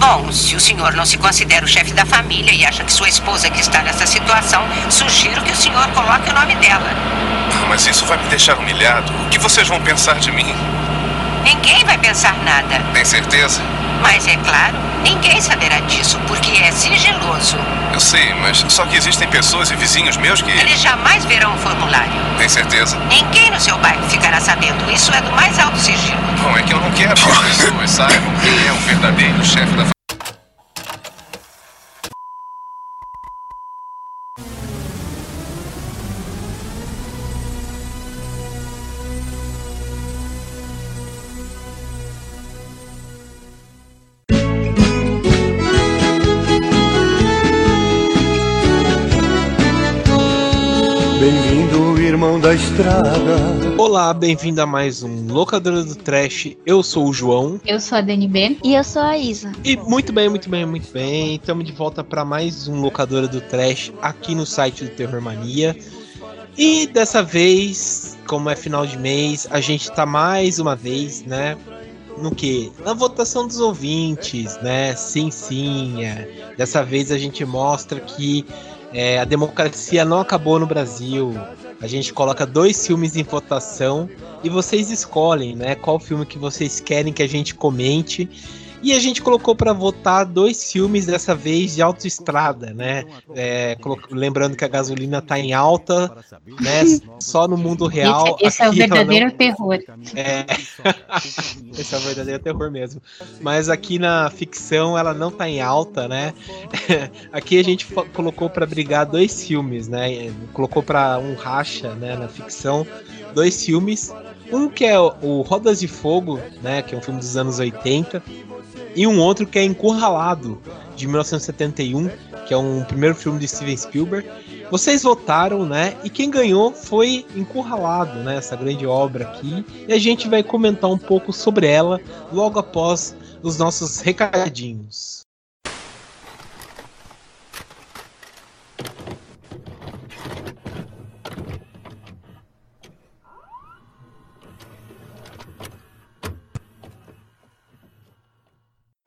Bom, se o senhor não se considera o chefe da família e acha que sua esposa que está nessa situação, sugiro que o senhor coloque o nome dela. Mas isso vai me deixar humilhado. O que vocês vão pensar de mim? Ninguém vai pensar nada. Tem certeza? Mas é claro, ninguém saberá disso, porque é sigiloso. Eu sei, mas só que existem pessoas e vizinhos meus que. Eles jamais verão o formulário. Tem certeza? Ninguém no seu bairro ficará sabendo. Isso é do mais alto sigilo. Bom, é que eu não quero que as pessoas saibam quem é o verdadeiro chefe da estrada. Olá, bem-vindo a mais um Locadora do Trash. Eu sou o João. Eu sou a DNB. E eu sou a Isa. E muito bem, muito bem, muito bem. Estamos de volta para mais um Locadora do Trash aqui no site do Terror Mania. E dessa vez, como é final de mês, a gente tá mais uma vez, né? No que? Na votação dos ouvintes, né? Sim, sim. É. Dessa vez a gente mostra que é, a democracia não acabou no Brasil. A gente coloca dois filmes em votação e vocês escolhem, né? Qual filme que vocês querem que a gente comente. E a gente colocou para votar dois filmes dessa vez de autoestrada, né? É, lembrando que a gasolina tá em alta, né? Só no mundo real. Esse, esse é o verdadeiro não... terror. É... esse é o verdadeiro terror mesmo. Mas aqui na ficção ela não tá em alta, né? aqui a gente colocou para brigar dois filmes, né? Colocou para um racha, né? Na ficção, dois filmes. Um que é o Rodas de Fogo, né? Que é um filme dos anos 80 e um outro que é Encurralado, de 1971, que é um primeiro filme de Steven Spielberg. Vocês votaram, né? E quem ganhou foi Encurralado, né? Essa grande obra aqui. E a gente vai comentar um pouco sobre ela logo após os nossos recadinhos.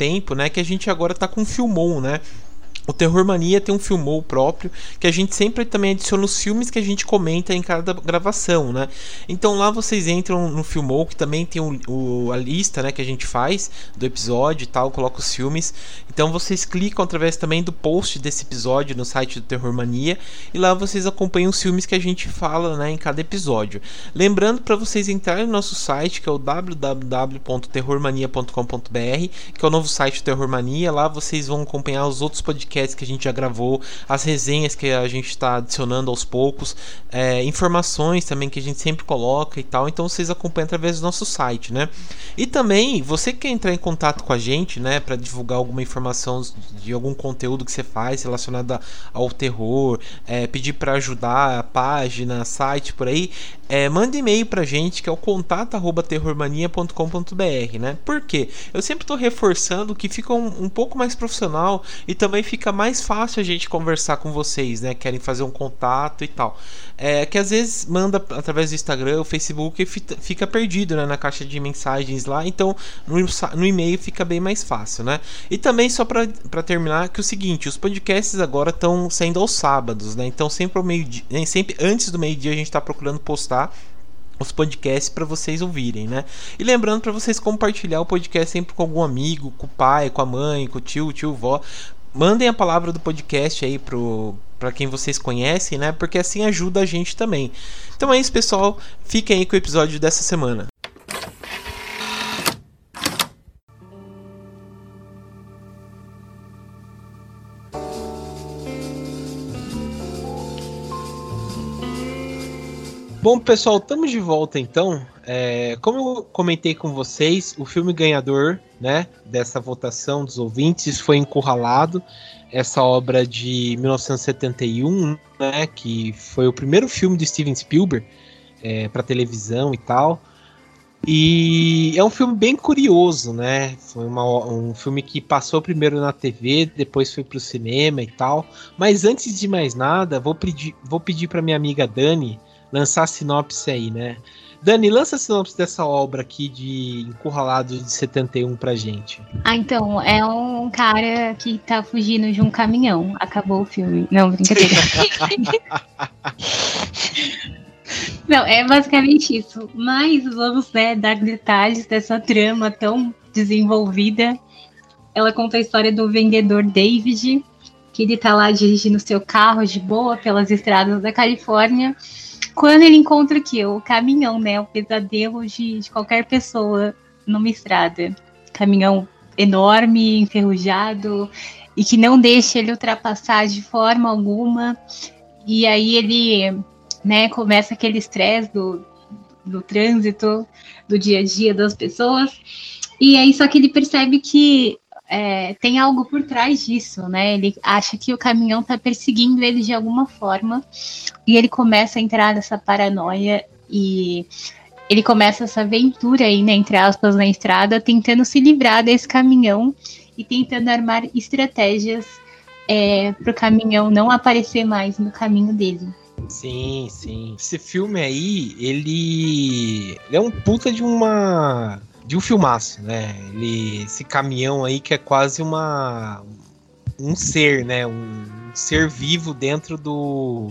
tempo, né, que a gente agora tá com Filmon, né? O Terror Mania tem um filmou próprio que a gente sempre também adiciona os filmes que a gente comenta em cada gravação, né? Então lá vocês entram no filmou que também tem o, o, a lista, né, que a gente faz do episódio e tal, coloca os filmes. Então vocês clicam através também do post desse episódio no site do Terror Mania e lá vocês acompanham os filmes que a gente fala, né, em cada episódio. Lembrando para vocês entrarem no nosso site que é o www.terrormania.com.br, que é o novo site do Terror Mania. Lá vocês vão acompanhar os outros podcasts podcasts que a gente já gravou, as resenhas que a gente está adicionando aos poucos, é, informações também que a gente sempre coloca e tal. Então vocês acompanham através do nosso site, né? E também, você que quer entrar em contato com a gente, né, para divulgar alguma informação de algum conteúdo que você faz relacionado ao terror, é, pedir para ajudar a página, site por aí, é, manda e-mail pra gente que é o contato@terrormania.com.br, né? Por quê? Eu sempre estou reforçando que fica um, um pouco mais profissional e também fica fica mais fácil a gente conversar com vocês, né? Querem fazer um contato e tal. É que às vezes manda através do Instagram, o Facebook e fica perdido né, na caixa de mensagens lá. Então no, no e-mail fica bem mais fácil, né? E também só para terminar que é o seguinte, os podcasts agora estão saindo aos sábados, né? Então sempre ao meio dia, sempre antes do meio dia a gente está procurando postar os podcasts para vocês ouvirem, né? E lembrando para vocês compartilhar o podcast sempre com algum amigo, com o pai, com a mãe, com o tio, tio, vó. Mandem a palavra do podcast aí pro para quem vocês conhecem, né? Porque assim ajuda a gente também. Então é isso, pessoal. Fiquem aí com o episódio dessa semana. Bom, pessoal, estamos de volta então. É, como eu comentei com vocês, o filme ganhador né, dessa votação dos ouvintes foi Encurralado, essa obra de 1971, né, que foi o primeiro filme de Steven Spielberg é, para televisão e tal. E é um filme bem curioso, né? Foi uma, um filme que passou primeiro na TV, depois foi para o cinema e tal. Mas antes de mais nada, vou pedir, vou pedir para minha amiga Dani lançar a sinopse aí, né? Dani, lança a sinopse dessa obra aqui de Encurralado de 71 pra gente. Ah, então, é um cara que tá fugindo de um caminhão. Acabou o filme. Não, brincadeira. Não, é basicamente isso. Mas vamos né, dar detalhes dessa trama tão desenvolvida. Ela conta a história do vendedor David, que ele tá lá dirigindo seu carro de boa pelas estradas da Califórnia quando ele encontra aqui o caminhão, né? O pesadelo de, de qualquer pessoa numa estrada. Caminhão enorme, enferrujado, e que não deixa ele ultrapassar de forma alguma. E aí ele, né, começa aquele estresse do, do trânsito, do dia a dia das pessoas. E aí só que ele percebe que é, tem algo por trás disso, né? Ele acha que o caminhão tá perseguindo ele de alguma forma e ele começa a entrar nessa paranoia e ele começa essa aventura aí, né, entre aspas, na estrada, tentando se livrar desse caminhão e tentando armar estratégias é, para o caminhão não aparecer mais no caminho dele. Sim, sim. Esse filme aí, ele, ele é um puta de uma de um filmaço, né? Ele, esse caminhão aí que é quase uma um ser, né? Um ser vivo dentro do,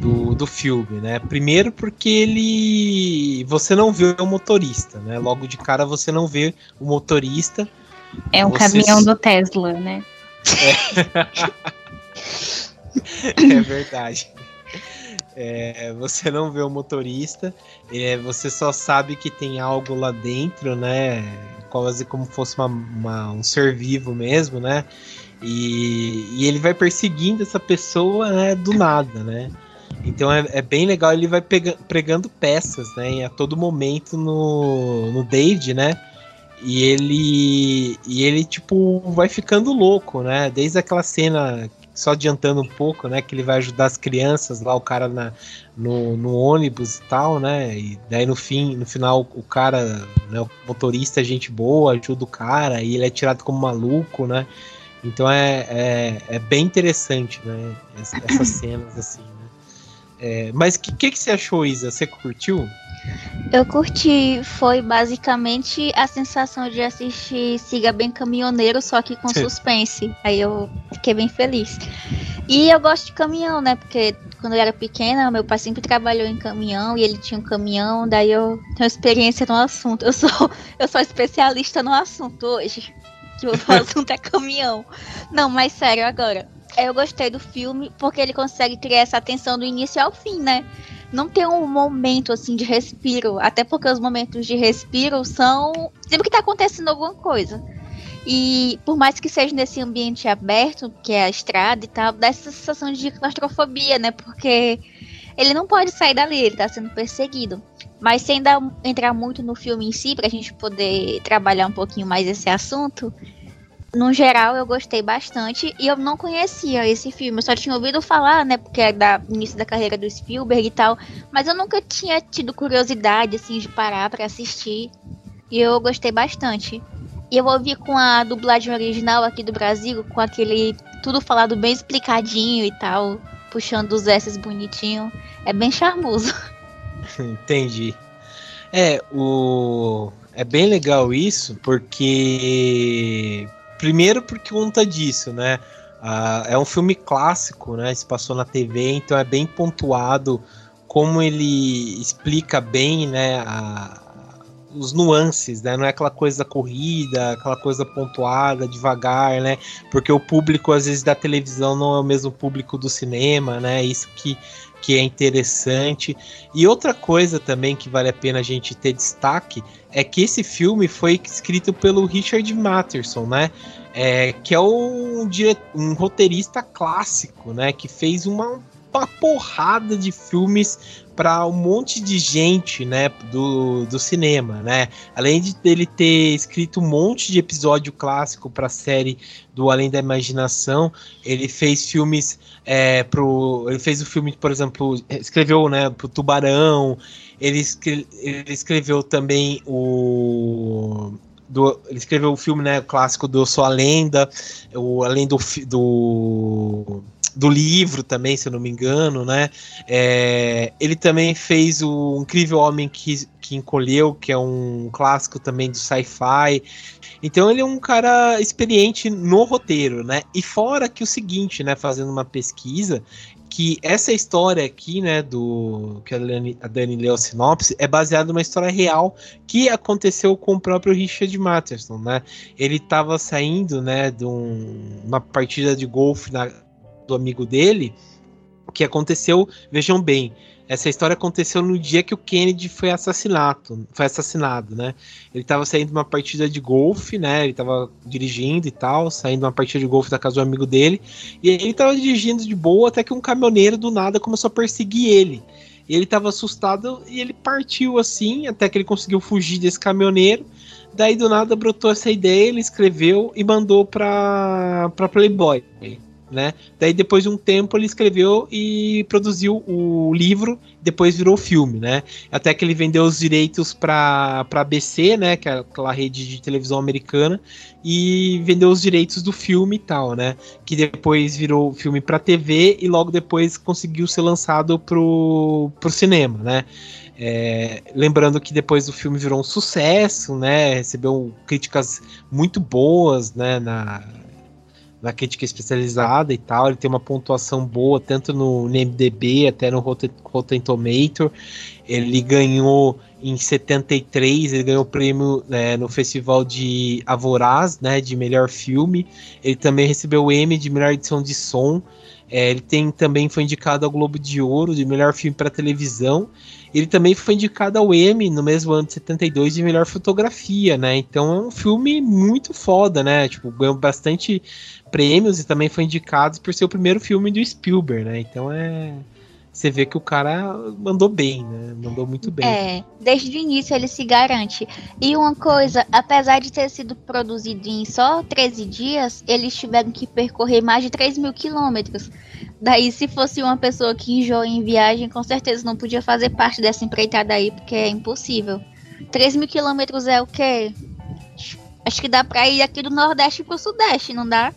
do, do filme, né? Primeiro porque ele você não vê o motorista, né? Logo de cara você não vê o motorista. É um você... caminhão do Tesla, né? É, é verdade. É, você não vê o motorista, é, você só sabe que tem algo lá dentro, né? Quase como fosse uma, uma, um ser vivo mesmo, né? E, e, ele vai perseguindo essa pessoa né, do nada, né? Então é, é bem legal, ele vai pega, pregando peças, né? A todo momento no, no David, né? E ele, e ele, tipo, vai ficando louco, né? Desde aquela cena só adiantando um pouco, né? Que ele vai ajudar as crianças lá, o cara na, no, no ônibus e tal, né? E daí no fim, no final, o cara, né, o motorista é gente boa, ajuda o cara, e ele é tirado como maluco, né? Então é, é, é bem interessante, né? Essas cenas assim, né? É, mas o que, que, que você achou, Isa? Você curtiu? Eu curti, foi basicamente a sensação de assistir Siga Bem Caminhoneiro, só que com suspense. Aí eu fiquei bem feliz. E eu gosto de caminhão, né? Porque quando eu era pequena, meu pai sempre trabalhou em caminhão e ele tinha um caminhão, daí eu tenho experiência no assunto. Eu sou, eu sou especialista no assunto hoje. Que o assunto é caminhão. Não, mas sério, agora. Eu gostei do filme porque ele consegue criar essa atenção do início ao fim, né? Não tem um momento assim de respiro, até porque os momentos de respiro são sempre que tá acontecendo alguma coisa. E por mais que seja nesse ambiente aberto, que é a estrada e tal, dá essa sensação de claustrofobia, né? Porque ele não pode sair dali, ele tá sendo perseguido. Mas sem dar, entrar muito no filme em si, pra gente poder trabalhar um pouquinho mais esse assunto, no geral, eu gostei bastante e eu não conhecia esse filme. Eu só tinha ouvido falar, né? Porque é da início da carreira do Spielberg e tal. Mas eu nunca tinha tido curiosidade, assim, de parar para assistir. E eu gostei bastante. E eu ouvi com a dublagem original aqui do Brasil, com aquele tudo falado bem explicadinho e tal, puxando os S bonitinho. É bem charmoso. Entendi. É, o. É bem legal isso, porque. Primeiro por conta disso, né? Ah, é um filme clássico, né? Se passou na TV, então é bem pontuado como ele explica bem, né? A, os nuances, né? Não é aquela coisa corrida, aquela coisa pontuada, devagar, né? Porque o público, às vezes, da televisão não é o mesmo público do cinema, né? Isso que, que é interessante. E outra coisa também que vale a pena a gente ter destaque é que esse filme foi escrito pelo Richard Matheson, né? É, que é um, um roteirista clássico, né? Que fez uma, uma porrada de filmes para um monte de gente, né, do, do cinema, né? Além de ele ter escrito um monte de episódio clássico para a série do Além da Imaginação, ele fez filmes é, pro, ele fez o filme, por exemplo, escreveu, né, pro Tubarão, ele, escre, ele escreveu também o do, ele escreveu o filme né, clássico do Eu Sou a Lenda, o, além do, do do livro também, se eu não me engano, né? É, ele também fez o Incrível Homem que, que Encolheu, que é um clássico também do sci-fi. Então ele é um cara experiente no roteiro, né? E fora que o seguinte, né? Fazendo uma pesquisa, que essa história aqui, né, do que a Dani, a Dani leu a sinopse, é baseada numa história real que aconteceu com o próprio Richard Matheson, né? Ele estava saindo, né, de um, uma partida de golfe na, do amigo dele, o que aconteceu, vejam bem, essa história aconteceu no dia que o Kennedy foi assassinato, foi assassinado, né? Ele estava saindo de uma partida de golfe, né? Ele estava dirigindo e tal, saindo de uma partida de golfe da casa do amigo dele, e ele estava dirigindo de boa até que um caminhoneiro do nada começou a perseguir ele. E ele estava assustado e ele partiu assim, até que ele conseguiu fugir desse caminhoneiro. Daí do nada brotou essa ideia, ele escreveu e mandou para para Playboy né? Daí depois de um tempo ele escreveu e produziu o livro, depois virou filme, né? Até que ele vendeu os direitos para para ABC, né, que é aquela rede de televisão americana, e vendeu os direitos do filme e tal, né? Que depois virou filme para TV e logo depois conseguiu ser lançado pro pro cinema, né? É, lembrando que depois do filme virou um sucesso, né? Recebeu críticas muito boas, né? Na, na crítica especializada e tal. Ele tem uma pontuação boa, tanto no, MDB até no Rotten, Rotten Tomato. Ele ganhou em 73, ele ganhou o prêmio né, no Festival de Avoraz, né, de melhor filme. Ele também recebeu o Emmy de melhor edição de som. É, ele tem também foi indicado ao Globo de Ouro de melhor filme para televisão. Ele também foi indicado ao Emmy no mesmo ano de 72 de melhor fotografia, né? Então é um filme muito foda, né? Tipo, ganhou bastante prêmios e também foi indicado por ser o primeiro filme do Spielberg, né? Então é você vê que o cara mandou bem, né? Mandou muito bem. É, desde o início ele se garante. E uma coisa, apesar de ter sido produzido em só 13 dias, eles tiveram que percorrer mais de 3 mil quilômetros. Daí, se fosse uma pessoa que enjoa em viagem, com certeza não podia fazer parte dessa empreitada aí, porque é impossível. 3 mil quilômetros é o quê? Acho que dá pra ir aqui do Nordeste pro Sudeste, não dá?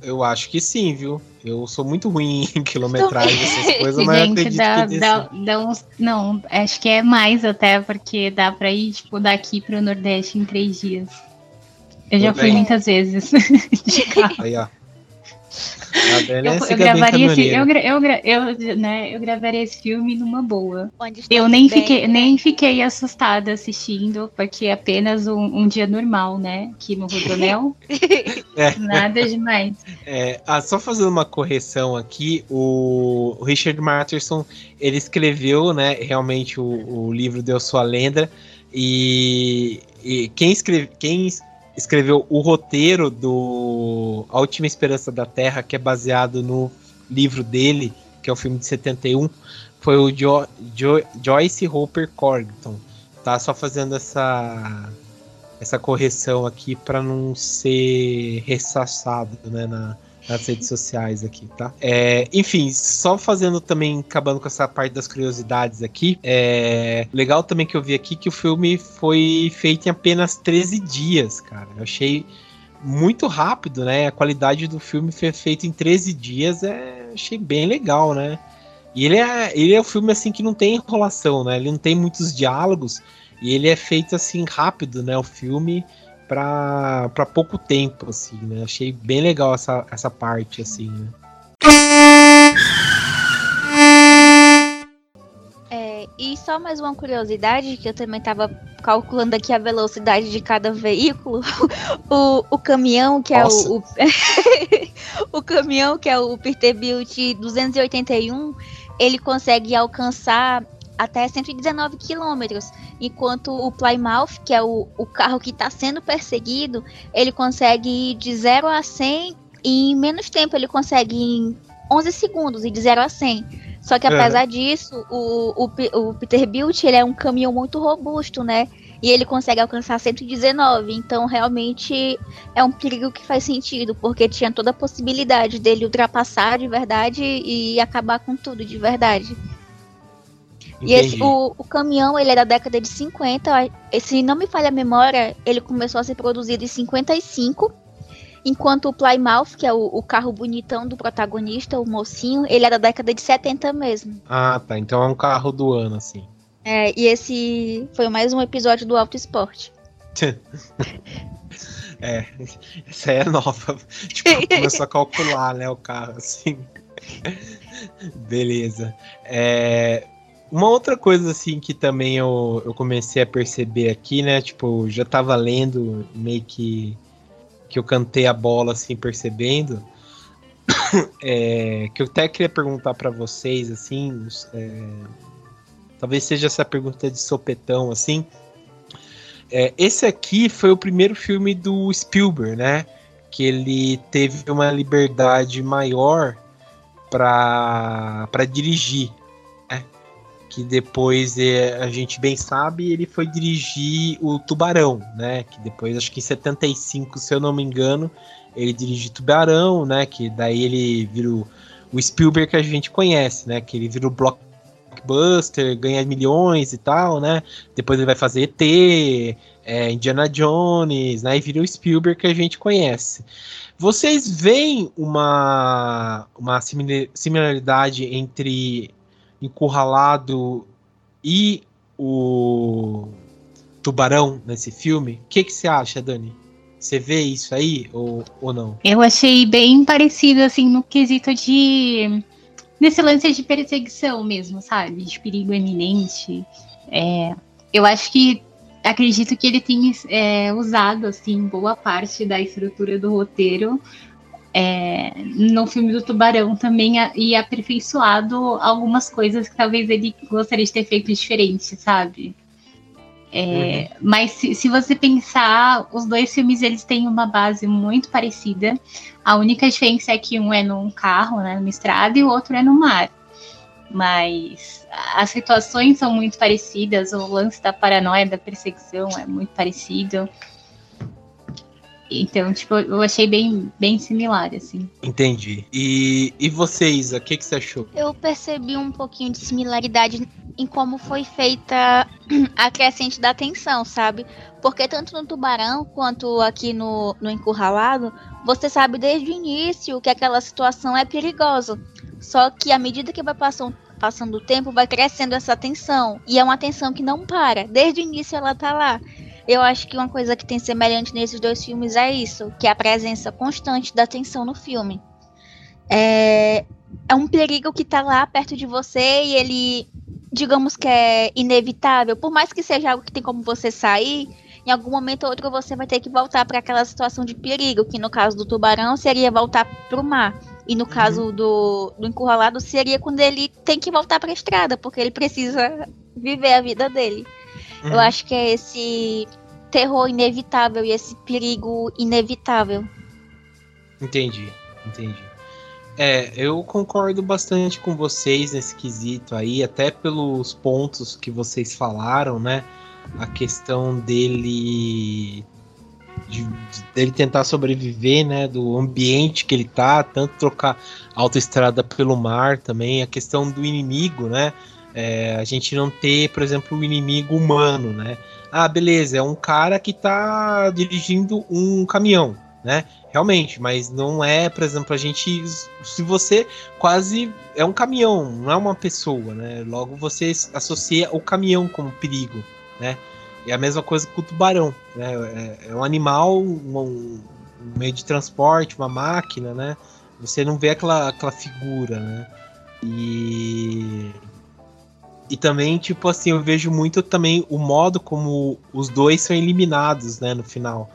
Eu acho que sim, viu? Eu sou muito ruim em quilometragem, essas coisas, mas Gente, dá, dá, dá uns, Não, acho que é mais até, porque dá pra ir, tipo, daqui pro Nordeste em três dias. Eu já fui muitas vezes. Aí, ó. Eu, eu, gravaria esse, eu, eu, eu, né, eu gravaria esse filme numa boa. Eu nem bem, fiquei, né? nem fiquei assustada assistindo, porque é apenas um, um dia normal, né? Aqui no Rodonel. é. Nada demais. É, ah, só fazendo uma correção aqui, o Richard Matheson, ele escreveu, né, realmente o, o livro Deu Sua Lenda, e, e quem, escreve, quem escreveu o roteiro do A Última Esperança da Terra, que é baseado no livro dele, que é o filme de 71, foi o jo jo Joyce Hopper Corrington. Tá só fazendo essa essa correção aqui para não ser ressaçado, né, na, nas redes sociais aqui, tá? É, enfim, só fazendo também, acabando com essa parte das curiosidades aqui, é legal também que eu vi aqui que o filme foi feito em apenas 13 dias, cara. Eu achei muito rápido, né? A qualidade do filme foi feito em 13 dias, é, achei bem legal, né? E ele é, ele é um filme assim que não tem enrolação, né? Ele não tem muitos diálogos e ele é feito assim rápido, né? O filme para pouco tempo, assim, né? Achei bem legal essa, essa parte, assim, né? E só mais uma curiosidade, que eu também estava calculando aqui a velocidade de cada veículo. O, o caminhão, que Nossa. é o. O, o, caminhão, que é o Peterbilt 281, ele consegue alcançar até 119 quilômetros, enquanto o Plymouth, que é o, o carro que está sendo perseguido, ele consegue ir de 0 a 100 em menos tempo, ele consegue em 11 segundos, e de 0 a 100. Só que apesar disso, o, o, o Peterbilt ele é um caminhão muito robusto, né? E ele consegue alcançar 119. Então, realmente é um perigo que faz sentido, porque tinha toda a possibilidade dele ultrapassar de verdade e acabar com tudo de verdade. Entendi. E esse, o, o caminhão, ele é da década de 50. Se não me falha a memória, ele começou a ser produzido em 55 Enquanto o Plymouth, que é o, o, carro bonitão do protagonista, o mocinho, ele é da década de 70 mesmo. Ah, tá. Então é um carro do ano, assim. É, e esse foi mais um episódio do Auto Esporte. é, essa aí é nova. Tipo, começou a calcular, né, o carro, assim. Beleza. É, uma outra coisa, assim, que também eu, eu comecei a perceber aqui, né, tipo, já tava lendo meio que que eu cantei a bola assim percebendo, é, que eu até queria perguntar para vocês assim, é, talvez seja essa pergunta de sopetão assim. É, esse aqui foi o primeiro filme do Spielberg, né? Que ele teve uma liberdade maior para dirigir que depois é, a gente bem sabe, ele foi dirigir o Tubarão, né? Que depois, acho que em 75, se eu não me engano, ele dirige Tubarão, né? Que daí ele vira o, o Spielberg que a gente conhece, né? Que ele vira o blockbuster, ganha milhões e tal, né? Depois ele vai fazer ET, é, Indiana Jones, né? E vira o Spielberg que a gente conhece. Vocês veem uma, uma similaridade entre encurralado e o tubarão nesse filme. O que, que você acha, Dani? Você vê isso aí ou, ou não? Eu achei bem parecido, assim, no quesito de. Nesse lance de perseguição mesmo, sabe? De perigo eminente. É, eu acho que. Acredito que ele tenha é, usado, assim, boa parte da estrutura do roteiro é, no filme do Tubarão também e aperfeiçoado algumas coisas que talvez ele gostaria de ter feito diferente, sabe? É, uhum. Mas se, se, você pensar, os dois filmes eles têm uma base muito parecida. A única diferença é que um é num carro, né, numa estrada, e o outro é no mar. Mas as situações são muito parecidas, o lance da paranoia, da perseguição é muito parecido. Então, tipo, eu achei bem, bem similar, assim. Entendi. E, e você, Isa, o que, que você achou? Eu percebi um pouquinho de similaridade em como foi feita a crescente da tensão, sabe? Porque tanto no Tubarão quanto aqui no, no Encurralado, você sabe desde o início que aquela situação é perigosa. Só que à medida que vai passando, passando o tempo, vai crescendo essa tensão. E é uma tensão que não para. Desde o início ela tá lá. Eu acho que uma coisa que tem semelhante nesses dois filmes é isso, que é a presença constante da tensão no filme. É, é um perigo que está lá perto de você e ele, digamos que é inevitável, por mais que seja algo que tem como você sair, em algum momento ou outro você vai ter que voltar para aquela situação de perigo, que no caso do tubarão seria voltar para o mar. E no caso uhum. do, do encurralado seria quando ele tem que voltar para a estrada, porque ele precisa viver a vida dele. Uhum. Eu acho que é esse terror inevitável e esse perigo inevitável. Entendi, entendi. É, eu concordo bastante com vocês nesse quesito aí, até pelos pontos que vocês falaram, né? A questão dele de, de, dele tentar sobreviver, né, do ambiente que ele tá, tanto trocar autoestrada pelo mar também, a questão do inimigo, né, é, a gente não ter, por exemplo, o um inimigo humano, né, ah, beleza, é um cara que tá dirigindo um caminhão, né? Realmente, mas não é, por exemplo, a gente. Se você quase. É um caminhão, não é uma pessoa, né? Logo você associa o caminhão como perigo, né? É a mesma coisa com o tubarão, né? É, é um animal, um, um, meio de transporte, uma máquina, né? Você não vê aquela, aquela figura, né? E. E também, tipo assim, eu vejo muito também o modo como os dois são eliminados, né, no final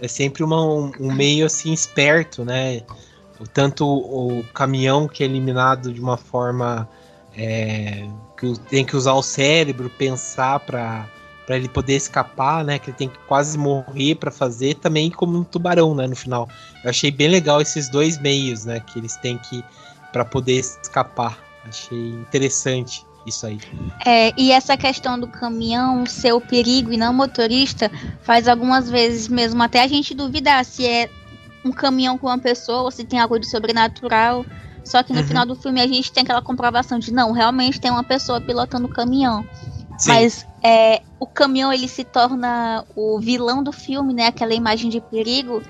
é sempre uma, um, meio assim esperto, né? Tanto o caminhão que é eliminado de uma forma é, que tem que usar o cérebro, pensar para para ele poder escapar, né? Que ele tem que quase morrer para fazer, também como um tubarão, né? No final, eu achei bem legal esses dois meios, né? Que eles têm que para poder escapar. Achei interessante isso aí. É, e essa questão do caminhão ser o perigo e não motorista faz algumas vezes mesmo até a gente duvidar se é um caminhão com uma pessoa ou se tem algo de sobrenatural. Só que no uhum. final do filme a gente tem aquela comprovação de não, realmente tem uma pessoa pilotando o caminhão. Sim. Mas é, o caminhão ele se torna o vilão do filme, né? Aquela imagem de perigo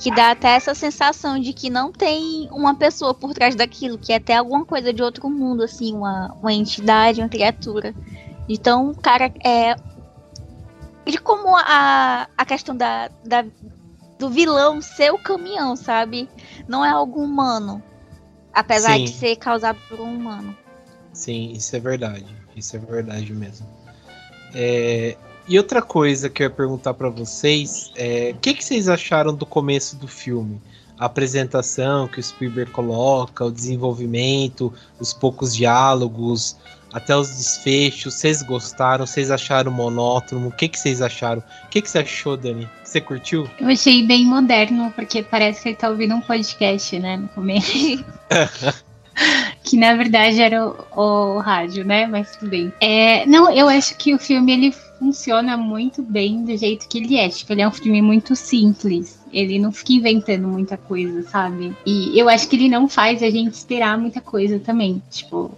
que dá até essa sensação de que não tem uma pessoa por trás daquilo, que é até alguma coisa de outro mundo, assim, uma, uma entidade, uma criatura. Então, cara, é. De como a, a questão da, da, do vilão ser o caminhão, sabe? Não é algo humano. Apesar Sim. de ser causado por um humano. Sim, isso é verdade. Isso é verdade mesmo. É, e outra coisa que eu ia perguntar para vocês é o que, que vocês acharam do começo do filme? A apresentação que o Spielberg coloca, o desenvolvimento, os poucos diálogos, até os desfechos. Vocês gostaram? Vocês acharam monótono? O que, que vocês acharam? O que, que você achou, Dani? Você curtiu? Eu achei bem moderno, porque parece que ele tá ouvindo um podcast, né, no começo. que na verdade era o, o, rádio, né? Mas tudo bem. É, não, eu acho que o filme ele funciona muito bem do jeito que ele é. Tipo, ele é um filme muito simples. Ele não fica inventando muita coisa, sabe? E eu acho que ele não faz a gente esperar muita coisa também. Tipo.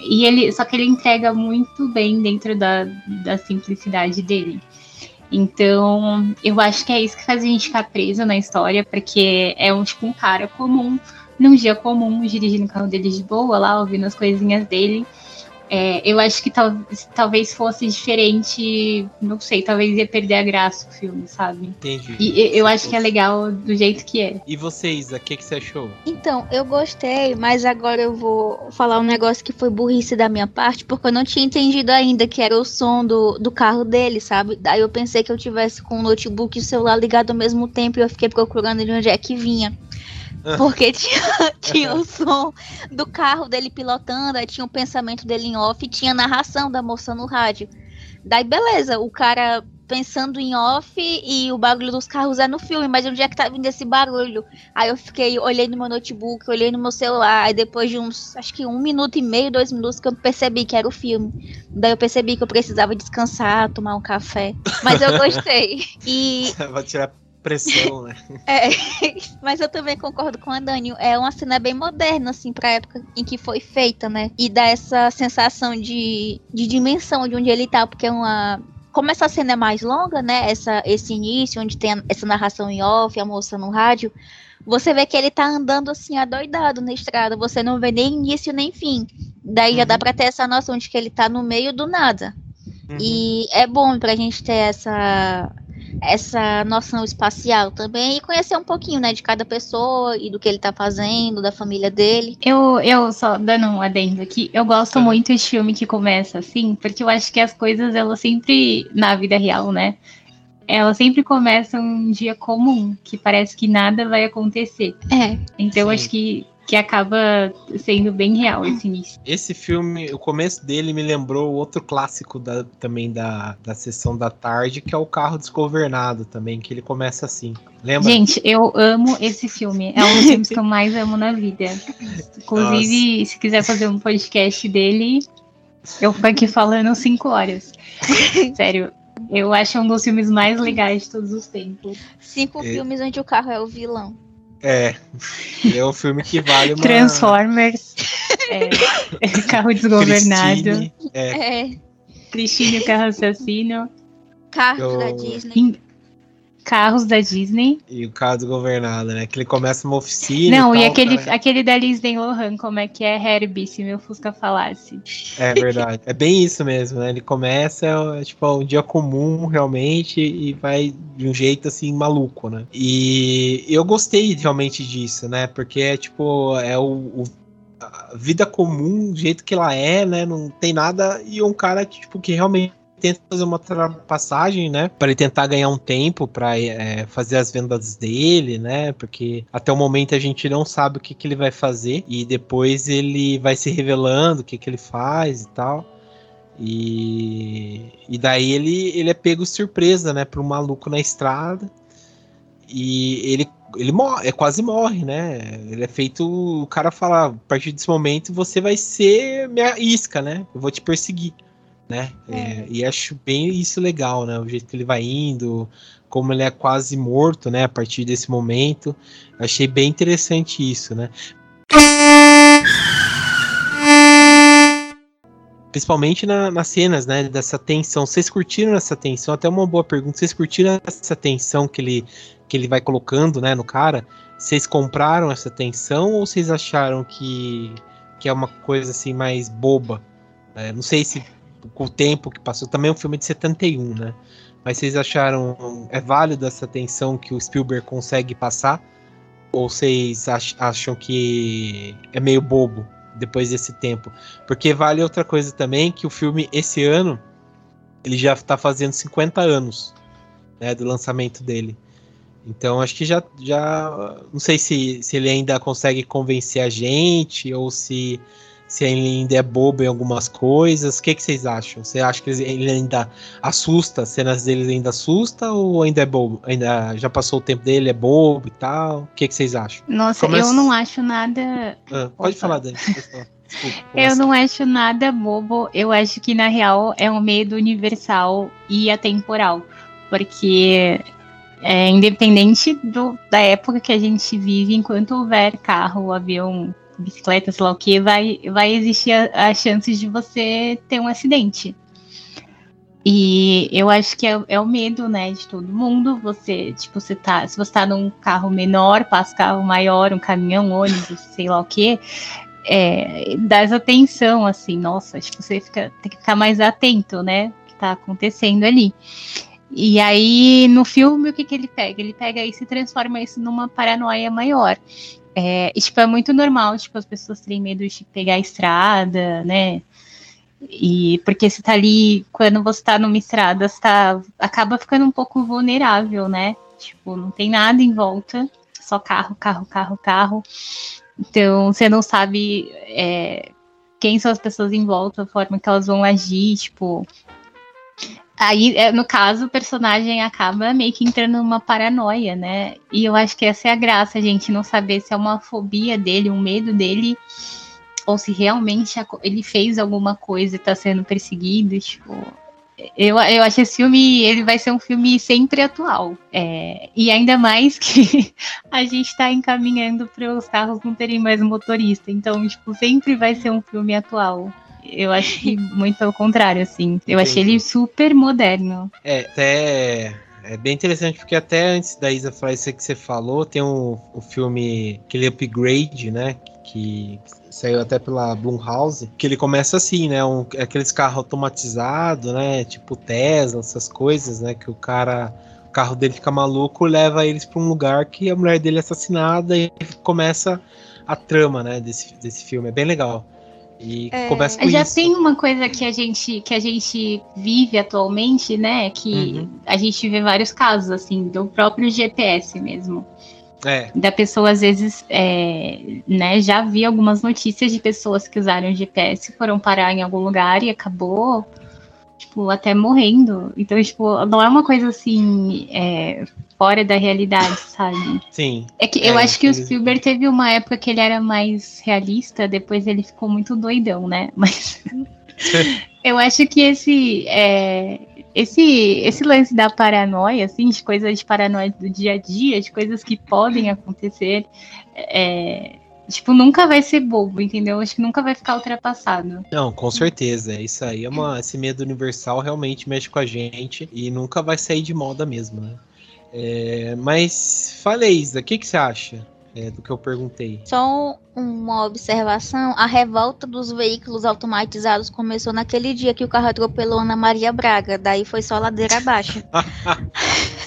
E ele. Só que ele entrega muito bem dentro da, da simplicidade dele. Então, eu acho que é isso que faz a gente ficar preso na história, porque é um tipo um cara comum num dia comum, dirigindo o carro dele de boa, lá, ouvindo as coisinhas dele. É, eu acho que tal, talvez fosse diferente, não sei, talvez ia perder a graça o filme, sabe? Entendi. E eu acho que é legal do jeito que é. E vocês, o que, que você achou? Então, eu gostei, mas agora eu vou falar um negócio que foi burrice da minha parte, porque eu não tinha entendido ainda que era o som do, do carro dele, sabe? Daí eu pensei que eu tivesse com o notebook e o celular ligado ao mesmo tempo e eu fiquei procurando de onde é que vinha. Porque tinha, tinha o som do carro dele pilotando, aí tinha o pensamento dele em off e tinha a narração da moça no rádio. Daí, beleza, o cara pensando em off e o barulho dos carros é no filme, mas onde é que tá vindo esse barulho? Aí eu fiquei, olhei no meu notebook, olhei no meu celular, aí depois de uns, acho que um minuto e meio, dois minutos, que eu percebi que era o filme. Daí eu percebi que eu precisava descansar, tomar um café. Mas eu gostei. E. Vai tirar pressão, né? é, mas eu também concordo com a Dani. É uma cena bem moderna, assim, pra época em que foi feita, né? E dá essa sensação de, de dimensão de onde ele tá, porque é uma. Como essa cena é mais longa, né? Essa, esse início, onde tem essa narração em off, a moça no rádio, você vê que ele tá andando assim, adoidado na estrada. Você não vê nem início nem fim. Daí uhum. já dá uhum. pra ter essa noção de que ele tá no meio do nada. Uhum. E é bom pra gente ter essa, essa noção espacial também e conhecer um pouquinho, né, de cada pessoa e do que ele tá fazendo, da família dele. Eu, eu só dando um adendo aqui, eu gosto ah. muito de filme que começa assim, porque eu acho que as coisas, elas sempre, na vida real, né, elas sempre começam um dia comum, que parece que nada vai acontecer. É. Então Sim. acho que que acaba sendo bem real esse início. Esse filme, o começo dele me lembrou outro clássico da, também da, da sessão da tarde, que é o Carro Desgovernado também, que ele começa assim. Lembra? Gente, eu amo esse filme. É um dos filmes que eu mais amo na vida. Inclusive, Nossa. se quiser fazer um podcast dele, eu fico aqui falando cinco horas. Sério, eu acho um dos filmes mais legais de todos os tempos. Cinco é. filmes onde o carro é o vilão. É. É um filme que vale uma. Transformers. é, carro desgovernado. Christine, é. é. Cristine, o carro assassino. Carro Eu... da Disney. Carros da Disney. E o carro desgovernado, né? Que ele começa uma oficina. Não, e, e tal, aquele, cara. aquele da Lindsay Lohan, como é que é Herbie, se meu Fusca falasse. É verdade. É bem isso mesmo, né? Ele começa, é, tipo, um dia comum, realmente, e vai de um jeito, assim, maluco, né? E eu gostei realmente disso, né? Porque é, tipo, é o, o- a vida comum, do jeito que ela é, né? Não tem nada, e um cara que, tipo, que realmente tenta fazer uma ultrapassagem, né? Para ele tentar ganhar um tempo para fazer as vendas dele, né? Porque até o momento a gente não sabe o que, que ele vai fazer e depois ele vai se revelando o que, que ele faz e tal. E, e daí ele, ele é pego surpresa, né? Por um maluco na estrada. E ele, ele morre, é, quase morre, né? Ele é feito. O cara fala: a partir desse momento você vai ser minha isca, né? Eu vou te perseguir né? É, e acho bem isso legal, né? O jeito que ele vai indo, como ele é quase morto, né? A partir desse momento, achei bem interessante isso, né? Principalmente na- nas cenas, né? Dessa tensão. Vocês curtiram essa tensão? Até uma boa pergunta. Vocês curtiram essa tensão que ele, que ele vai colocando, né? No cara? Vocês compraram essa tensão ou vocês acharam que, que é uma coisa assim mais boba? É, não sei se com o tempo que passou, também é um filme de 71, né? Mas vocês acharam é válido essa tensão que o Spielberg consegue passar? Ou vocês ach- acham que é meio bobo depois desse tempo? Porque vale outra coisa também, que o filme esse ano ele já está fazendo 50 anos, né, do lançamento dele. Então acho que já, já não sei se, se ele ainda consegue convencer a gente ou se se ele ainda é bobo em algumas coisas. O que, que vocês acham? Você acha que ele ainda assusta, as cenas dele ainda assusta ou ainda é bobo? Ainda já passou o tempo dele, é bobo e tal? O que, que vocês acham? Nossa, Começa- eu não acho nada. Ah, pode Opa. falar, Dani. pode falar. Desculpa. Eu não acho nada bobo. Eu acho que, na real, é um medo universal e atemporal. Porque, é, independente do- da época que a gente vive, enquanto houver carro, avião, bicicleta, sei lá o que, vai, vai existir a, a chance de você ter um acidente. E eu acho que é, é o medo, né, de todo mundo. Você, tipo, você tá. Se você tá num carro menor, passa um carro maior, um caminhão, ônibus, sei lá o que, é, dá essa atenção, assim, nossa, que você fica, tem que ficar mais atento, né? O que tá acontecendo ali. E aí, no filme, o que, que ele pega? Ele pega e se transforma isso numa paranoia maior. É, e, tipo, é muito normal, tipo, as pessoas terem medo de pegar a estrada, né? E porque você tá ali, quando você tá numa estrada, você tá, acaba ficando um pouco vulnerável, né? Tipo, não tem nada em volta, só carro, carro, carro, carro. Então, você não sabe é, quem são as pessoas em volta, a forma que elas vão agir, tipo. Aí, é, no caso, o personagem acaba meio que entrando numa paranoia, né? E eu acho que essa é a graça, gente não saber se é uma fobia dele, um medo dele, ou se realmente ele fez alguma coisa e tá sendo perseguido, tipo. Eu, eu acho que esse filme ele vai ser um filme sempre atual. É, e ainda mais que a gente está encaminhando para os carros não terem mais motorista. Então, tipo, sempre vai ser um filme atual. Eu acho que muito pelo contrário, assim. Eu achei ele super moderno. É, até. É bem interessante porque até antes da Isa falar isso que você falou, tem um, um filme, aquele upgrade, né? Que saiu até pela Blumhouse, que ele começa assim, né? Um, aqueles carros automatizados, né? Tipo Tesla, essas coisas, né? Que o cara. O carro dele fica maluco, leva eles para um lugar que a mulher dele é assassinada e começa a trama, né? Desse, desse filme. É bem legal. E É, começa com Já isso. tem uma coisa que a gente que a gente vive atualmente, né? Que Uhum. a gente vê vários casos, assim, do próprio GPS mesmo. É, da pessoa às vezes, é, né, já vi algumas notícias de pessoas que usaram o GPS, foram parar em algum lugar e acabou, tipo, até morrendo. Então, tipo, não é uma coisa assim, é, fora da realidade, sabe? sim. É que É, eu acho que o Spielberg teve uma época que ele era mais realista, depois ele ficou muito doidão, né? Mas eu acho que esse, é, esse, esse lance da paranoia, assim, de coisas de paranoia do dia a dia, de coisas que podem acontecer, é, tipo, nunca vai ser bobo, entendeu? Acho que nunca vai ficar ultrapassado. Não, com certeza. Isso aí é uma. Esse medo universal realmente mexe com a gente e nunca vai sair de moda mesmo, né? É, mas falei, Isa, o que, que você acha é, do que eu perguntei? Só uma observação: a revolta dos veículos automatizados começou naquele dia que o carro atropelou Ana Maria Braga, daí foi só ladeira abaixo.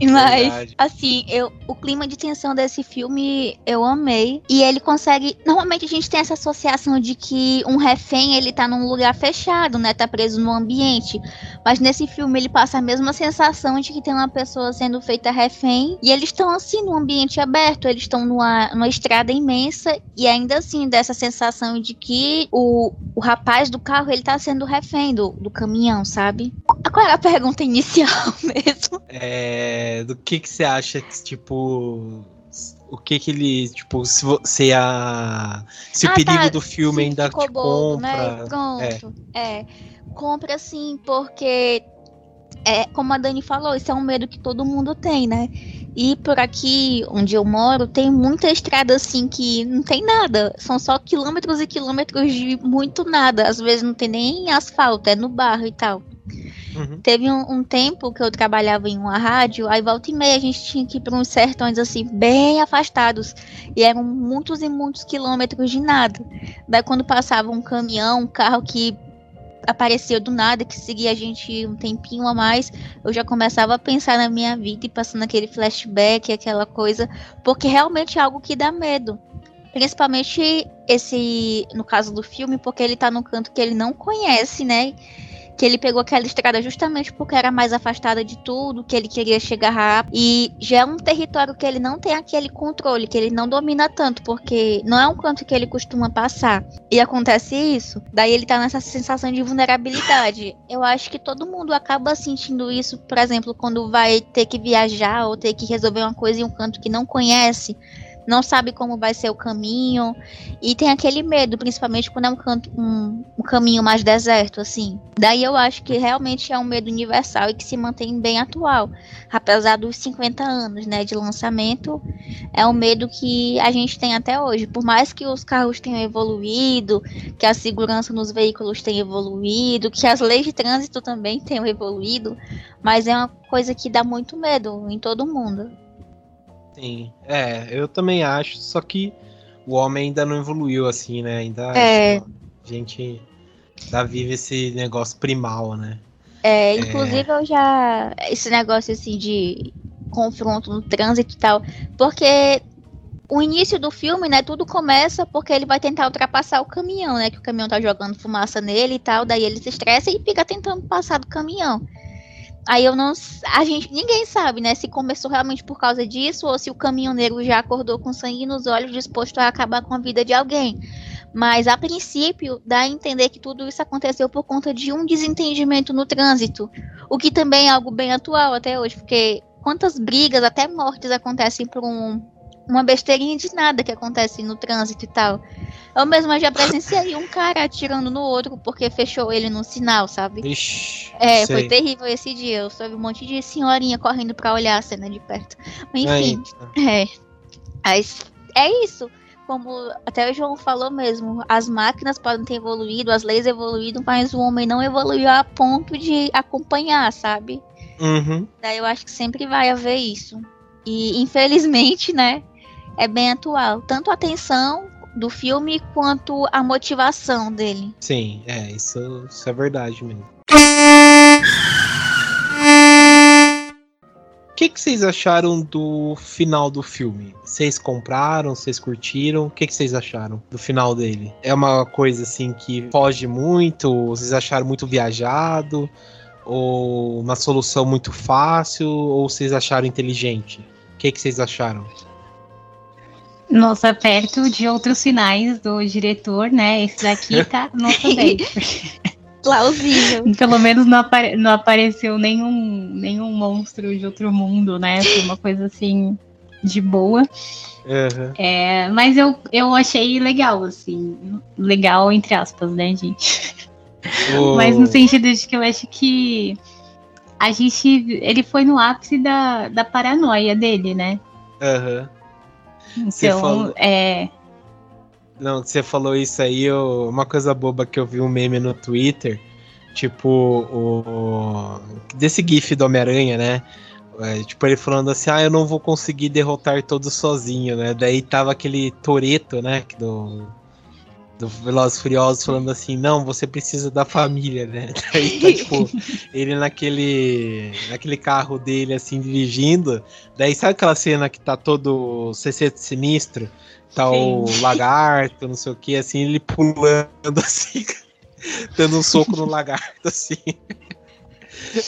Mas, Verdade. assim, eu, o clima de tensão desse filme eu amei. E ele consegue. Normalmente a gente tem essa associação de que um refém ele tá num lugar fechado, né? Tá preso no ambiente. Mas nesse filme ele passa a mesma sensação de que tem uma pessoa sendo feita refém. E eles estão assim, num ambiente aberto. Eles estão numa, numa estrada imensa. E ainda assim, dessa sensação de que o, o rapaz do carro ele tá sendo refém do, do caminhão, sabe? Qual era a pergunta inicial mesmo? É, do que, que você acha que, tipo. O que que ele, tipo, se, vo- se a. Se o Ah, perigo tá, do filme ainda ficou te bobo, compra. né? Pronto. É. Compra sim, porque é, como a Dani falou, isso é um medo que todo mundo tem, né? E por aqui onde eu moro, tem muita estrada assim que não tem nada. São só quilômetros e quilômetros de muito nada. Às vezes não tem nem asfalto, é no barro e tal. Uhum. Teve um, um tempo que eu trabalhava em uma rádio, aí volta e meia a gente tinha que ir para uns sertões assim, bem afastados. E eram muitos e muitos quilômetros de nada. Daí quando passava um caminhão, um carro que aparecia do nada, que seguia a gente um tempinho a mais, eu já começava a pensar na minha vida e passando aquele flashback, aquela coisa, porque realmente é algo que dá medo. Principalmente esse, no caso do filme, porque ele tá num canto que ele não conhece, né? Que ele pegou aquela estrada justamente porque era mais afastada de tudo, que ele queria chegar rápido. E já é um território que ele não tem aquele controle, que ele não domina tanto, porque não é um canto que ele costuma passar. E acontece isso, daí ele tá nessa sensação de vulnerabilidade. Eu acho que todo mundo acaba sentindo isso, por exemplo, quando vai ter que viajar ou ter que resolver uma coisa em um canto que não conhece. Não sabe como vai ser o caminho. E tem aquele medo, principalmente quando é um, canto, um, um caminho mais deserto, assim. Daí eu acho que realmente é um medo universal e que se mantém bem atual. Apesar dos 50 anos né, de lançamento, é um medo que a gente tem até hoje. Por mais que os carros tenham evoluído, que a segurança nos veículos tenha evoluído, que as leis de trânsito também tenham evoluído, mas é uma coisa que dá muito medo em todo mundo. Sim, é, eu também acho, só que o homem ainda não evoluiu assim, né? Ainda É. a gente ainda vive esse negócio primal, né? É, inclusive eu já. Esse negócio assim de confronto no trânsito e tal. Porque o início do filme, né? Tudo começa porque ele vai tentar ultrapassar o caminhão, né? Que o caminhão tá jogando fumaça nele e tal. Daí ele se estressa e fica tentando passar do caminhão. Aí eu não. A gente. Ninguém sabe, né? Se começou realmente por causa disso ou se o caminhoneiro já acordou com sangue nos olhos, disposto a acabar com a vida de alguém. Mas a princípio dá a entender que tudo isso aconteceu por conta de um desentendimento no trânsito. O que também é algo bem atual até hoje, porque quantas brigas, até mortes acontecem por um, uma besteirinha de nada que acontece no trânsito e tal. Eu mesma já presenciei um cara atirando no outro porque fechou ele no sinal, sabe? Ixi, É, sei. foi terrível esse dia. Eu soube um monte de senhorinha correndo pra olhar a cena de perto. Mas, enfim, Aí, é. Mas é isso. Como até o João falou mesmo, as máquinas podem ter evoluído, as leis evoluíram, mas o homem não evoluiu a ponto de acompanhar, sabe? uhum. Daí eu acho que sempre vai haver isso. E infelizmente, né, é bem atual. Tanto a tensão do filme quanto a motivação dele. Sim, é, isso, isso é verdade mesmo. O que, que vocês acharam do final do filme? Vocês compraram? Vocês curtiram? O que, que vocês acharam do final dele? É uma coisa assim que foge muito? Vocês acharam muito viajado? Ou uma solução muito fácil? Ou vocês acharam inteligente? O que, que vocês acharam? Nossa, perto de outros sinais do diretor, né? Esse daqui tá nota 10. Plausível. Pelo menos não, apare- não apareceu nenhum, nenhum monstro de outro mundo, né? Foi uma coisa assim de boa. Aham. É, mas eu, eu achei legal, assim. Legal, entre aspas, né, gente? O- Mas no sentido de que eu acho que a gente. Ele foi no ápice da, da paranoia dele, né? Aham. Então, falou- é. Não, você falou isso aí, eu- uma coisa boba que eu vi um meme no Twitter, tipo, o, desse gif do Homem-Aranha, né? É, tipo, ele falando assim, ah, eu não vou conseguir derrotar todos sozinho, né? Daí tava aquele Toreto, né? Do, do Velozes Furiosos falando assim, não, você precisa da família, né? Daí tá, tipo, ele naquele, naquele carro dele, assim, dirigindo. Daí sabe aquela cena que tá todo CC sinistro? Tá Sim. o lagarto, não sei o que, assim, ele pulando assim, dando um soco no lagarto, assim.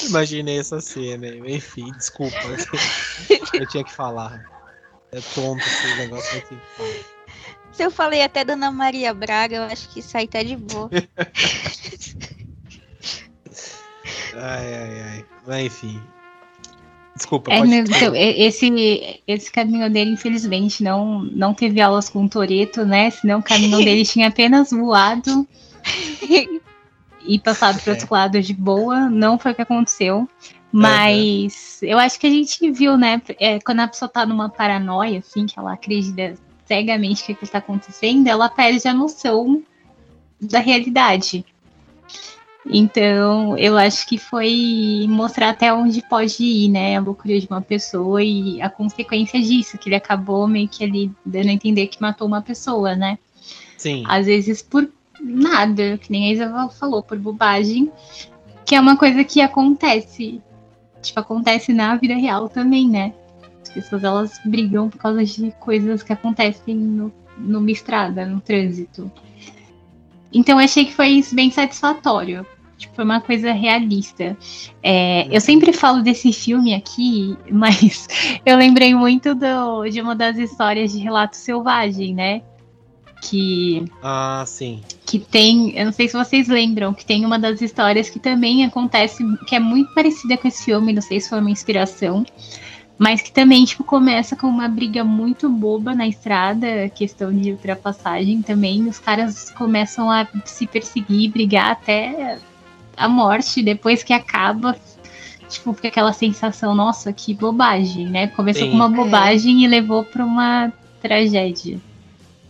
Imaginei essa cena, enfim, desculpa. Eu tinha que falar. É tonto esse negócio, falar. Se eu falei até da Ana Maria Braga, eu acho que isso aí tá de boa. ai, ai, ai. Mas enfim. Desculpa, é, então, esse, esse caminhão dele, infelizmente, não, não teve aulas com o Toreto, né? Senão o caminhão dele tinha apenas voado e passado para outro é. lado de boa. Não foi o que aconteceu. Mas uhum. eu acho que a gente viu, né? É, quando a pessoa tá numa paranoia, assim, que ela acredita cegamente o que está acontecendo, ela perde a noção da realidade. Então, eu acho que foi mostrar até onde pode ir, né, a loucura de uma pessoa e a consequência disso, que ele acabou meio que ali dando a entender que matou uma pessoa, né? Sim. Às vezes por nada, que nem a Isa falou, por bobagem, que é uma coisa que acontece. Tipo, acontece na vida real também, né? As pessoas elas brigam por causa de coisas que acontecem no, numa estrada, no trânsito. Então eu achei que foi bem satisfatório. Tipo, foi uma coisa realista. É, eu sempre falo desse filme aqui, mas eu lembrei muito do, de uma das histórias de Relato Selvagem, né? Que. Ah, sim. Que tem. Eu não sei se vocês lembram, que tem uma das histórias que também acontece, que é muito parecida com esse filme, não sei se foi uma inspiração mas que também, tipo, começa com uma briga muito boba na estrada, questão de ultrapassagem também. Os caras começam a se perseguir, brigar até a morte. Depois que acaba, tipo, fica aquela sensação, nossa, que bobagem, né? Começou Sim. com uma bobagem é. e levou para uma tragédia.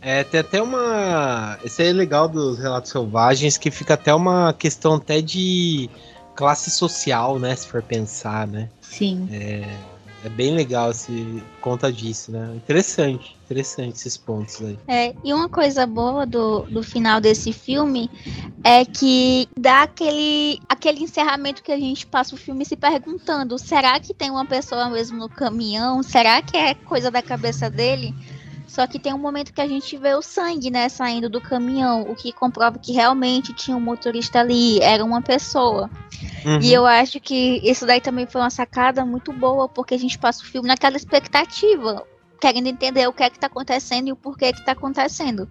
É, tem até uma. Esse é legal dos relatos selvagens, que fica até uma questão até de classe social, né? Se for pensar, né? Sim. É é bem legal esse conta disso, né? Interessante, interessante esses pontos aí. É, e uma coisa boa do, do final desse filme é que dá aquele, aquele encerramento que a gente passa o filme se perguntando: será que tem uma pessoa mesmo no caminhão? Será que é coisa da cabeça dele? Só que tem um momento que a gente vê o sangue, né, saindo do caminhão, o que comprova que realmente tinha um motorista ali, era uma pessoa. Uhum. E eu acho que isso daí também foi uma sacada muito boa, porque a gente passa o filme naquela expectativa, querendo entender o que é que tá acontecendo e o porquê que tá acontecendo.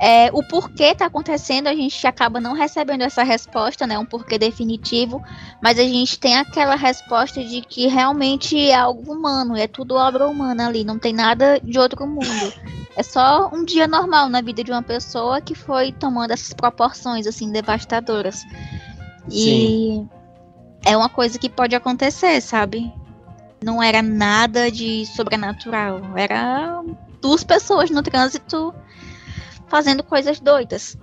É, o porquê tá acontecendo, a gente acaba não recebendo essa resposta, né? Um porquê definitivo, mas a gente tem aquela resposta de que realmente é algo humano, é tudo obra humana ali, não tem nada de outro mundo. É só um dia normal na vida de uma pessoa que foi tomando essas proporções assim devastadoras. E Sim. é uma coisa que pode acontecer, sabe? Não era nada de sobrenatural, era duas pessoas no trânsito fazendo coisas doidas.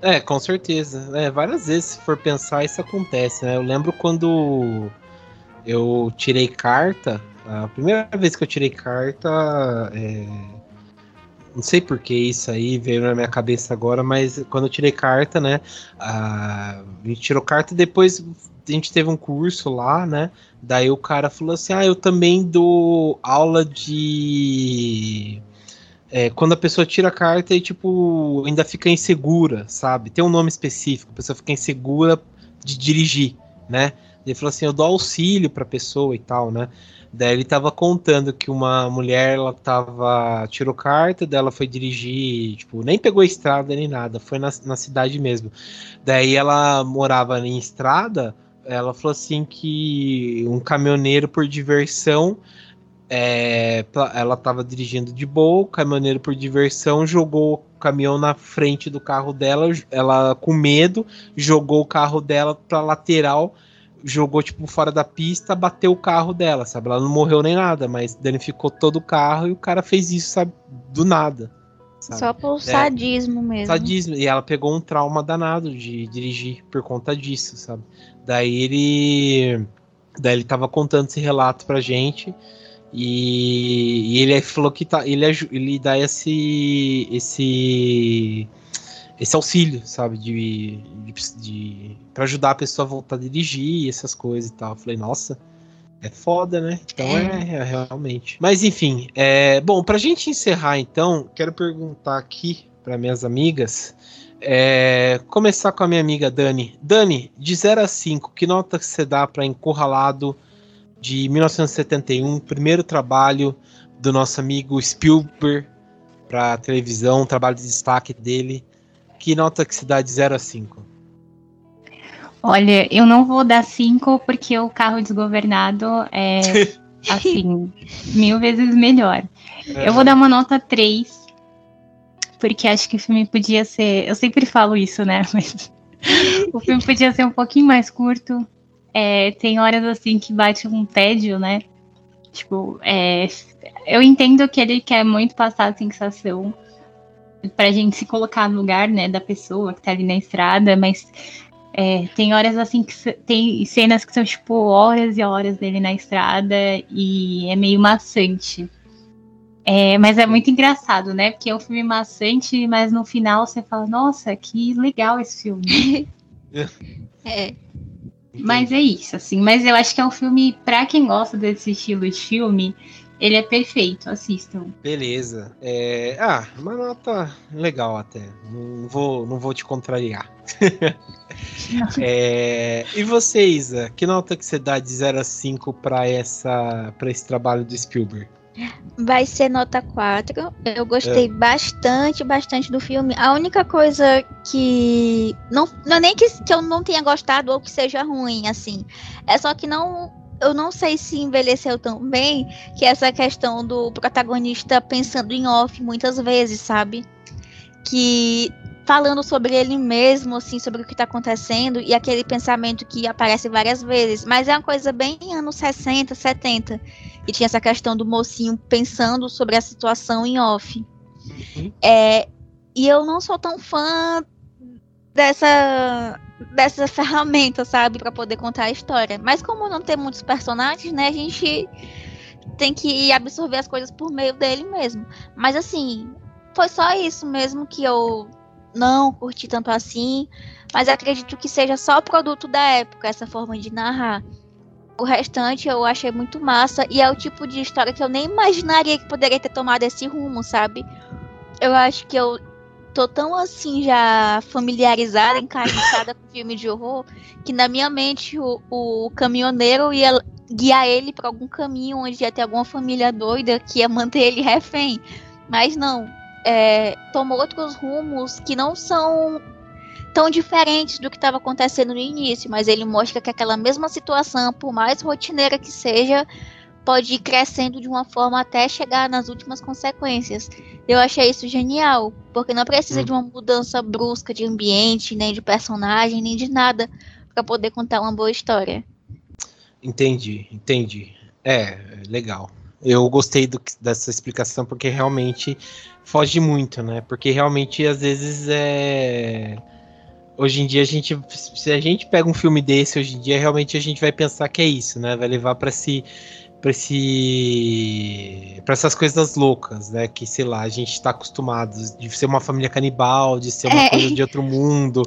É, com certeza. É, várias vezes, se for pensar, isso acontece, né? Eu lembro quando eu tirei carta, a primeira vez que eu tirei carta, é... não sei por que isso aí veio na minha cabeça agora, mas quando eu tirei carta, né? A, gente tirou carta e depois a gente teve um curso lá, né? Daí o cara falou assim: Ah, eu também dou aula de é, quando a pessoa tira a carta e, tipo, ainda fica insegura, sabe? Tem um nome específico, a pessoa fica insegura de dirigir, né? Ele falou assim: eu dou auxílio pra pessoa e tal, né? Daí ele tava contando que uma mulher, ela tava. tirou carta, dela foi dirigir, tipo, nem pegou estrada nem nada, foi na, na cidade mesmo. Daí ela morava em estrada, ela falou assim que um caminhoneiro por diversão é, ela estava dirigindo de boa, o caminhoneiro por diversão jogou o caminhão na frente do carro dela, ela com medo jogou o carro dela para lateral, jogou tipo fora da pista, bateu o carro dela, sabe? Ela não morreu nem nada, mas danificou todo o carro e o cara fez isso, sabe? Do nada. Sabe? Só por é, sadismo mesmo. Sadismo. E ela pegou um trauma danado de dirigir por conta disso, sabe? Daí ele Daí ele tava contando esse relato pra gente. E, e ele falou que tá, ele, ele dá esse, esse, esse auxílio, sabe, de, de, de para ajudar a pessoa a voltar a dirigir, essas coisas e tal. Eu falei, nossa, é foda, né? Então é, é realmente. Mas enfim, é, bom, pra gente encerrar então, quero perguntar aqui para minhas amigas. É, começar com a minha amiga Dani. Dani, de 0 a 5, que nota você dá para Encurralado de 1971, primeiro trabalho do nosso amigo Spielberg para televisão, trabalho de destaque dele. Que nota que se dá de 0 a 5? Olha, eu não vou dar 5 porque o carro desgovernado é assim, mil vezes melhor. É. Eu vou dar uma nota 3, porque acho que o filme podia ser. Eu sempre falo isso, né? Mas o filme podia ser um pouquinho mais curto. É, tem horas assim que bate um tédio, né? Tipo, é, eu entendo que ele quer muito passar a sensação pra gente se colocar no lugar, né, da pessoa que tá ali na estrada, mas é, tem horas assim que tem cenas que são tipo horas e horas dele na estrada e é meio maçante. É, mas é muito engraçado, né? Porque é um filme maçante, mas no final você fala, nossa, que legal esse filme. é. Mas é isso, assim. Mas eu acho que é um filme, pra quem gosta desse estilo de filme, ele é perfeito, assistam. Beleza. É... Ah, uma nota legal até. Não vou, não vou te contrariar. é... E você, Isa? Que nota que você dá de 0 a 5 para essa para esse trabalho do Spielberg? Vai ser nota 4. Eu gostei é. bastante, bastante do filme. A única coisa que. Não, não é nem que, que eu não tenha gostado ou que seja ruim, assim. É só que não. Eu não sei se envelheceu tão bem que essa questão do protagonista pensando em off muitas vezes, sabe? Que falando sobre ele mesmo, assim, sobre o que está acontecendo, e aquele pensamento que aparece várias vezes. Mas é uma coisa bem anos 60, 70. E tinha essa questão do mocinho pensando sobre a situação em off. Uhum. É, e eu não sou tão fã dessa dessa ferramenta, sabe, para poder contar a história. Mas como não tem muitos personagens, né, a gente tem que absorver as coisas por meio dele mesmo. Mas assim, foi só isso mesmo que eu não curti tanto assim, mas acredito que seja só produto da época, essa forma de narrar. O restante eu achei muito massa e é o tipo de história que eu nem imaginaria que poderia ter tomado esse rumo, sabe? Eu acho que eu tô tão assim já familiarizada, encarnada com filme de horror, que na minha mente o, o caminhoneiro ia guiar ele para algum caminho onde ia ter alguma família doida que ia manter ele refém. Mas não, é, tomou outros rumos que não são tão diferentes do que estava acontecendo no início, mas ele mostra que aquela mesma situação, por mais rotineira que seja, pode ir crescendo de uma forma até chegar nas últimas consequências. Eu achei isso genial, porque não precisa hum. de uma mudança brusca de ambiente, nem de personagem, nem de nada para poder contar uma boa história. Entendi, entendi. É, legal. Eu gostei do, dessa explicação porque realmente foge muito, né? Porque realmente às vezes é hoje em dia a gente se a gente pega um filme desse hoje em dia realmente a gente vai pensar que é isso, né? Vai levar para si para esse para essas coisas loucas, né? Que sei lá, a gente está acostumado de ser uma família canibal, de ser uma é. coisa de outro mundo,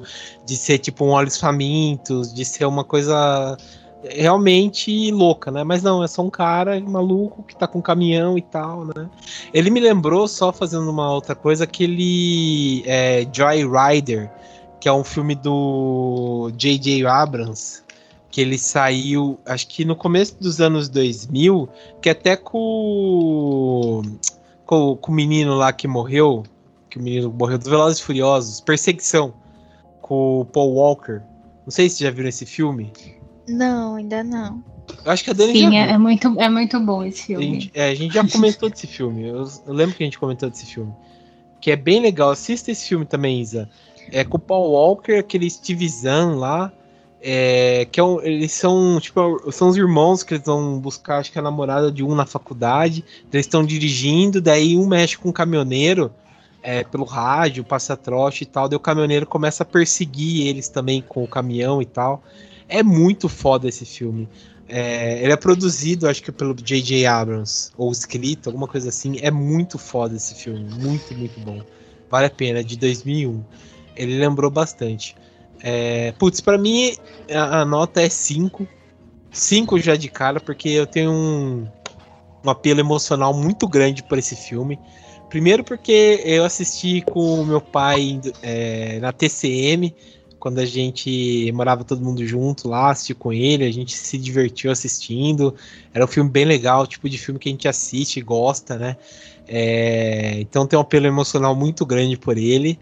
de ser tipo um olhos famintos, de ser uma coisa realmente louca, né? Mas não, é só um cara maluco que tá com um caminhão e tal, né? Ele me lembrou, só fazendo uma outra coisa, aquele é, Joy Rider, que é um filme do J.J. Abrams, que ele saiu, acho que no começo dos anos 2000, que até com, com, com o menino lá que morreu, que o menino morreu dos Velozes e Furiosos, Perseguição, com o Paul Walker. Não sei se já viram esse filme. Não, ainda não. Eu acho que a Dani Sim, é, é, muito, é muito bom esse filme. A gente, é, a gente já comentou desse filme. Eu, eu, lembro que a gente comentou desse filme. Que é bem legal. Assista esse filme também, Isa. É com o Paul Walker, aquele Steve lá. É, que é eles são tipo são os irmãos que eles vão buscar acho que a namorada de um na faculdade eles estão dirigindo daí um mexe com um caminhoneiro é, pelo rádio, passa trote e tal, daí o caminhoneiro começa a perseguir eles também com o caminhão e tal. É muito foda esse filme. É, ele é produzido, acho que pelo J.J. Abrams, ou escrito, alguma coisa assim. É muito foda esse filme, muito, muito bom. Vale a pena, de 2001. Ele lembrou bastante. É, putz, pra mim a, a nota é 5. 5 já de cara, porque eu tenho um, um apelo emocional muito grande por esse filme. Primeiro porque eu assisti com o meu pai é, na TCM, quando a gente morava todo mundo junto lá, assisti com ele, a gente se divertiu assistindo. Era um filme bem legal, tipo de filme que a gente assiste e gosta, né? É, então tem um apelo emocional muito grande por ele.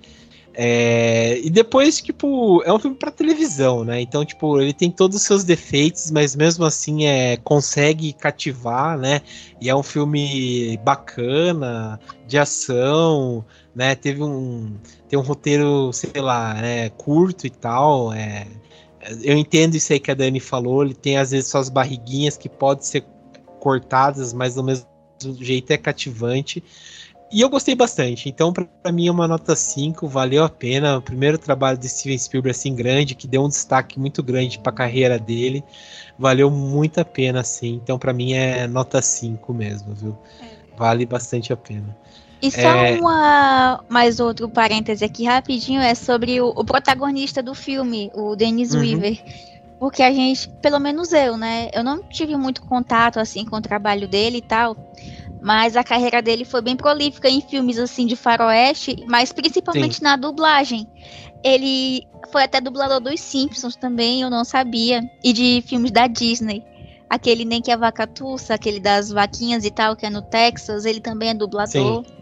É, e depois, tipo, é um filme para televisão, né? Então, tipo, ele tem todos os seus defeitos, mas mesmo assim é, consegue cativar, né? E é um filme bacana, de ação, né? Teve um, tem um roteiro, sei lá, né, curto e tal. É, eu entendo isso aí que a Dani falou. Ele tem às vezes suas barriguinhas que podem ser cortadas, mas do mesmo jeito é cativante. E eu gostei bastante. Então, para mim, é uma nota 5, valeu a pena. O primeiro trabalho de Steven Spielberg assim grande, que deu um destaque muito grande para a carreira dele. Valeu muito a pena, assim. Então, para mim, é nota 5 mesmo, viu? É. Vale bastante a pena. E só é... uma mais outro parêntese aqui rapidinho é sobre o, o protagonista do filme, o Dennis uhum. Weaver. Porque a gente, pelo menos eu, né? Eu não tive muito contato assim com o trabalho dele e tal. Mas a carreira dele foi bem prolífica em filmes assim de faroeste, mas principalmente Sim. na dublagem. Ele foi até dublador dos Simpsons também, eu não sabia. E de filmes da Disney. Aquele Nem que a Vaca Tussa, aquele das vaquinhas e tal, que é no Texas, ele também é dublador. Sim.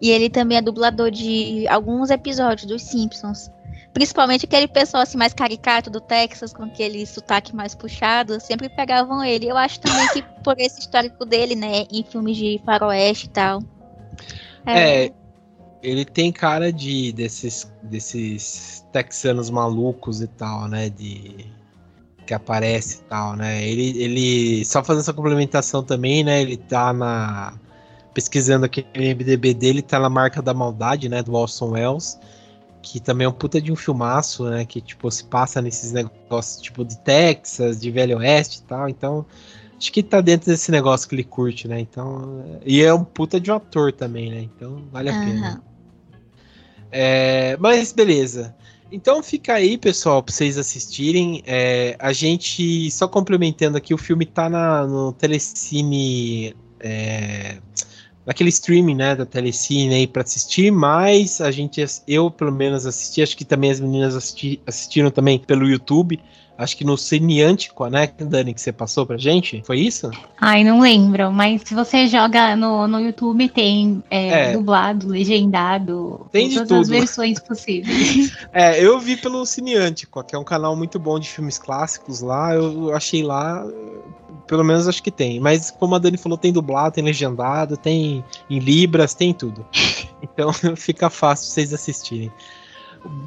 E ele também é dublador de alguns episódios dos Simpsons. Principalmente aquele pessoal assim mais caricato do Texas, com aquele sotaque mais puxado, sempre pegavam ele. Eu acho também que por esse histórico dele, né, em filmes de faroeste e tal. É, é ele tem cara de desses desses texanos malucos e tal, né, de que aparece e tal, né? Ele ele só fazendo essa complementação também, né, ele tá na pesquisando aqui no MDB dele, tá na marca da maldade, né, do Orson Welles que também é um puta de um filmaço, né? Que, tipo, se passa nesses negócios, tipo, de Texas, de Velho Oeste e tal. Então, acho que tá dentro desse negócio que ele curte, né? Então, e é um puta de um ator também, né? Então, vale a uhum. pena. É, mas, beleza. Então fica aí, pessoal, pra vocês assistirem. É, a gente, só complementando aqui, o filme tá na, no Telecine... É, naquele streaming, né, da Telecine aí para assistir, mas a gente, eu pelo menos assisti, acho que também as meninas assisti, assistiram também pelo YouTube, acho que no Cineântico, né, Dani, que você passou pra gente, foi isso? Ai, não lembro, mas se você joga no, no YouTube tem é, é. dublado, legendado, tem de todas tudo. as versões possíveis. é, eu vi pelo Cineântico, que é um canal muito bom de filmes clássicos lá, eu achei lá pelo menos acho que tem. Mas como a Dani falou, tem dublado, tem legendado, tem em Libras, tem tudo. Então fica fácil vocês assistirem.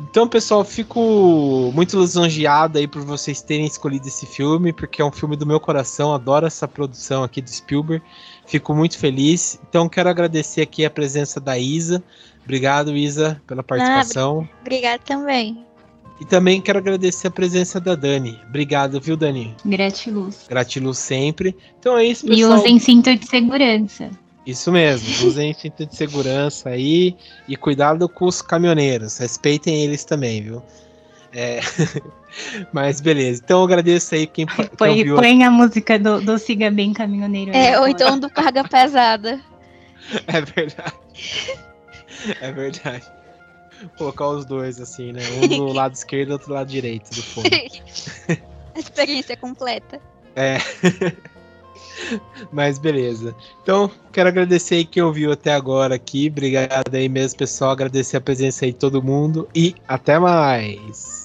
Então, pessoal, fico muito lisonjeado aí por vocês terem escolhido esse filme, porque é um filme do meu coração, adoro essa produção aqui do Spielberg. Fico muito feliz. Então, quero agradecer aqui a presença da Isa. Obrigado, Isa, pela participação. Ah, obrigado também. E também quero agradecer a presença da Dani. Obrigado, viu, Dani? Gratiluz. Gratiluz sempre. Então é isso, pessoal. E usem cinto de segurança. Isso mesmo, usem cinto de segurança aí e cuidado com os caminhoneiros, respeitem eles também, viu? É... Mas beleza, então eu agradeço aí quem, quem põe, ouviu. Põe a música do, do Siga Bem Caminhoneiro. É, ou então do Carga Pesada. É verdade. É verdade. Colocar os dois assim, né? Um do lado esquerdo e outro do lado direito do fone. A experiência completa. É. Mas beleza. Então, quero agradecer aí quem ouviu até agora aqui. Obrigado aí mesmo, pessoal. Agradecer a presença aí de todo mundo. E até mais.